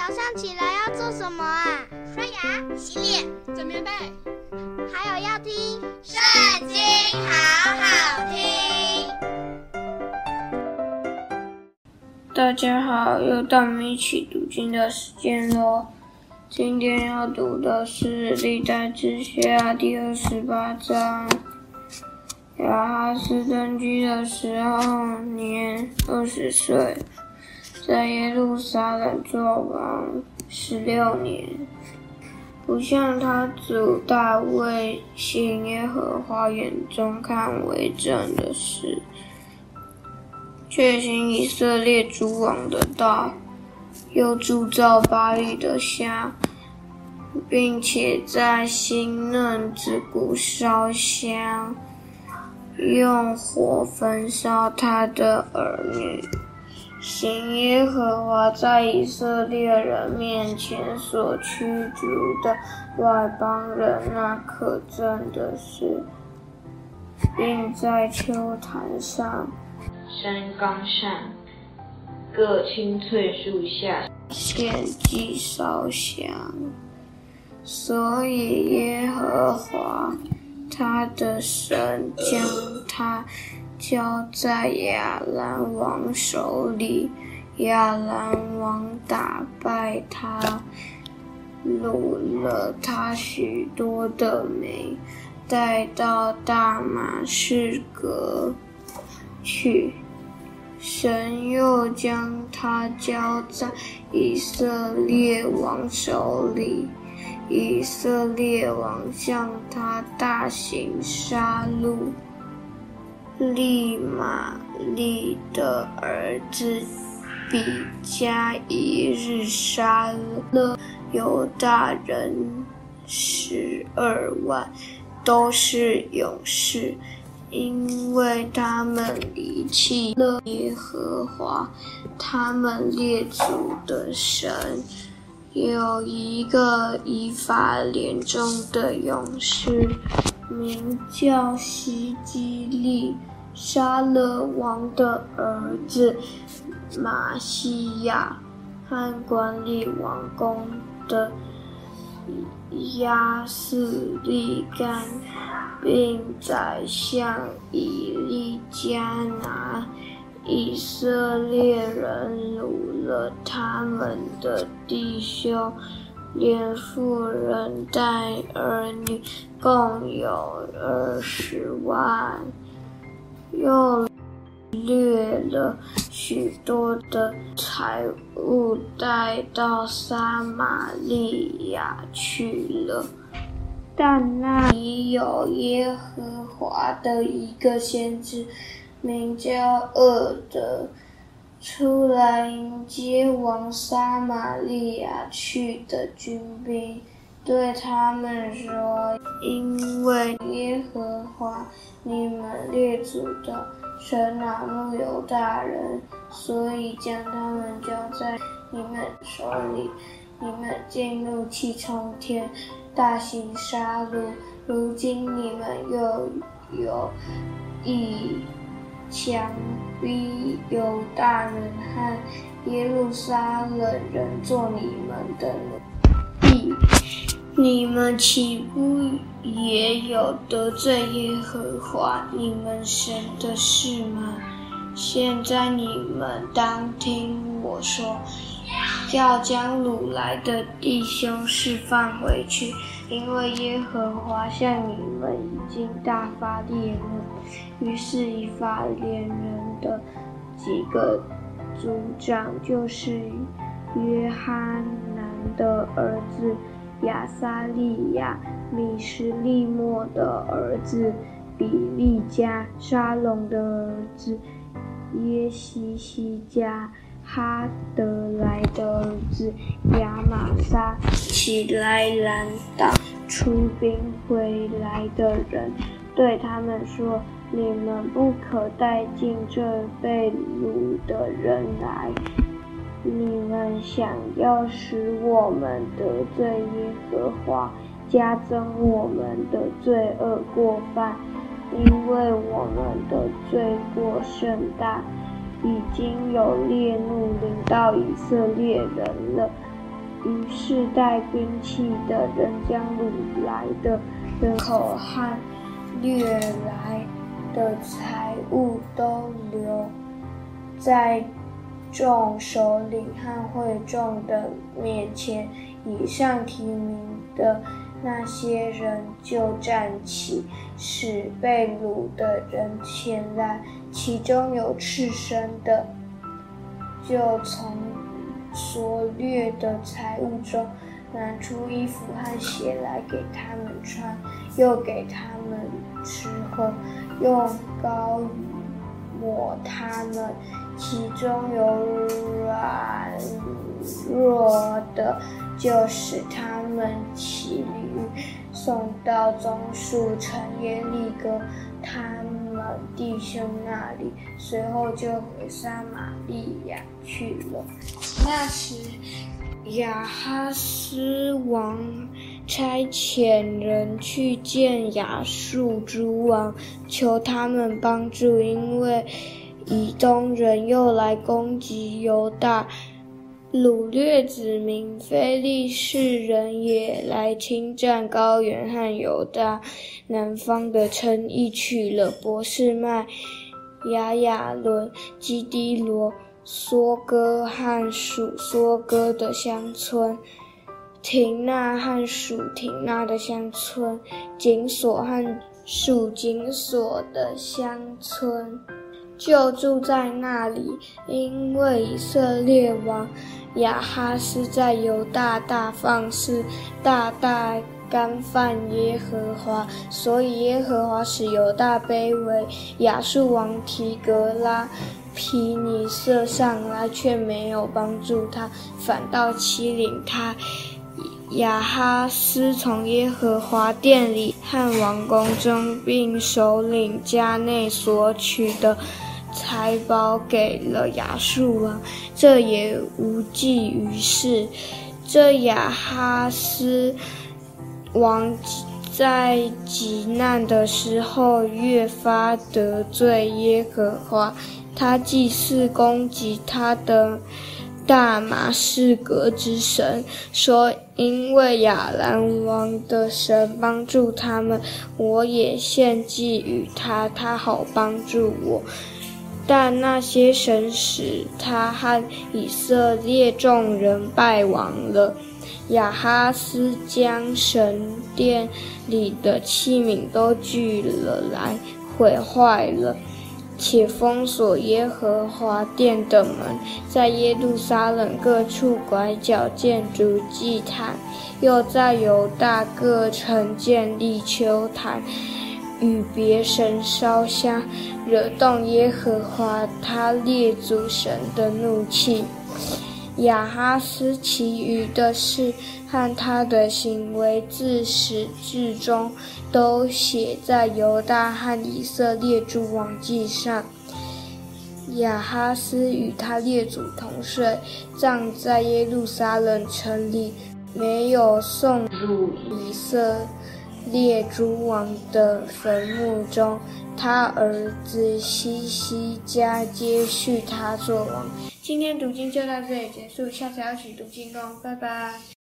早上起来要做什么啊？刷牙、洗脸、整棉被，还有要听《圣经》，好好听。大家好，又到我们一起读经的时间喽。今天要读的是《历代志下》第二十八章。亚哈斯登基的时候，年二十岁。在耶路撒冷作王十六年，不像他祖大卫行耶和华眼中看为正的事，却行以色列诸王的道，又铸造巴力的像，并且在新嫩子谷烧香，用火焚烧他的儿女。行耶和华在以色列人面前所驱逐的外邦人那可憎的事，并在秋坛上、山冈上、各青翠树下献祭烧香，所以耶和华他的神将他。交在亚兰王手里，亚兰王打败他，掳了他许多的美，带到大马士革去。神又将他交在以色列王手里，以色列王向他大行杀戮。利玛利的儿子比加一日杀了犹大人十二万，都是勇士，因为他们离弃了耶和华他们列祖的神。有一个以法连中的勇士，名叫希基利。杀了王的儿子马西亚和管理王宫的亚斯利干，并宰相以利加拿以色列人掳了他们的弟兄，连妇人带儿女，共有二十万。又掠了许多的财物，带到撒玛利亚去了。但那里有耶和华的一个先知，名叫厄德，出来迎接往撒玛利亚去的军兵。对他们说：“因为耶和华你们列祖的神恼怒犹大人，所以将他们交在你们手里。你们竟怒气冲天，大行杀戮。如今你们又有意强逼犹大人和耶路撒冷人做你们的奴隶。”你们岂不也有得罪耶和华你们神的事吗？现在你们当听我说，要将掳来的弟兄释放回去，因为耶和华向你们已经大发烈怒。于是以法莲人的几个族长，就是约哈南的儿子。亚撒利亚、米什利莫的儿子比利加、沙龙的儿子耶希西家、哈德莱的儿子亚玛撒，起来拦挡出兵回来的人，对他们说：“你们不可带进这被掳的人来。”你们想要使我们得罪耶和华，加增我们的罪恶过犯，因为我们的罪过甚大，已经有烈怒临到以色列人了。于是带兵器的人将掳来的人口和掠来的财物都留在众首领和会众的面前。以上提名的那些人就站起，使被掳的人前来，其中有赤身的，就从所掠的财物中拿出衣服和鞋来给他们穿，又给他们吃喝，用膏抹他们，其中有软弱的。就使他们骑驴送到棕树城耶利哥他们弟兄那里，随后就回撒玛利亚去了。那时，亚哈斯王差遣人去见亚述诸王，求他们帮助，因为以东人又来攻击犹大。掳掠子民非利士人也来侵占高原和犹大南方的称邑，取了伯士麦、亚雅伦、基低罗、梭哥和属梭哥的乡村，亭纳和属亭纳的乡村，紧锁和属紧锁的乡村，就住在那里，因为以色列王。亚哈斯在犹大大放肆，大大干犯耶和华，所以耶和华使犹大卑微。亚述王提格拉皮尼瑟上来，却没有帮助他，反倒欺凌他。亚哈斯从耶和华殿里和王宫中，并首领家内所取的。财宝给了亚述王，这也无济于事。这亚哈斯王在极难的时候，越发得罪耶和华。他祭祀攻击他的大马士革之神，说：“因为亚兰王的神帮助他们，我也献祭与他，他好帮助我。”但那些神使他和以色列众人败亡了。亚哈斯将神殿里的器皿都聚了来，毁坏了，且封锁耶和华殿的门，在耶路撒冷各处拐角建筑祭坛，又在犹大各城建立丘坛。与别神烧香，惹动耶和华他列祖神的怒气。亚哈斯其余的事和他的行为，自始至终都写在犹大和以色列诸王记上。亚哈斯与他列祖同睡，葬在耶路撒冷城里，没有送入以色。列列诸王的坟墓中，他儿子西西家接续他做王。今天读经就到这里结束，下次要一起读经哦，拜拜。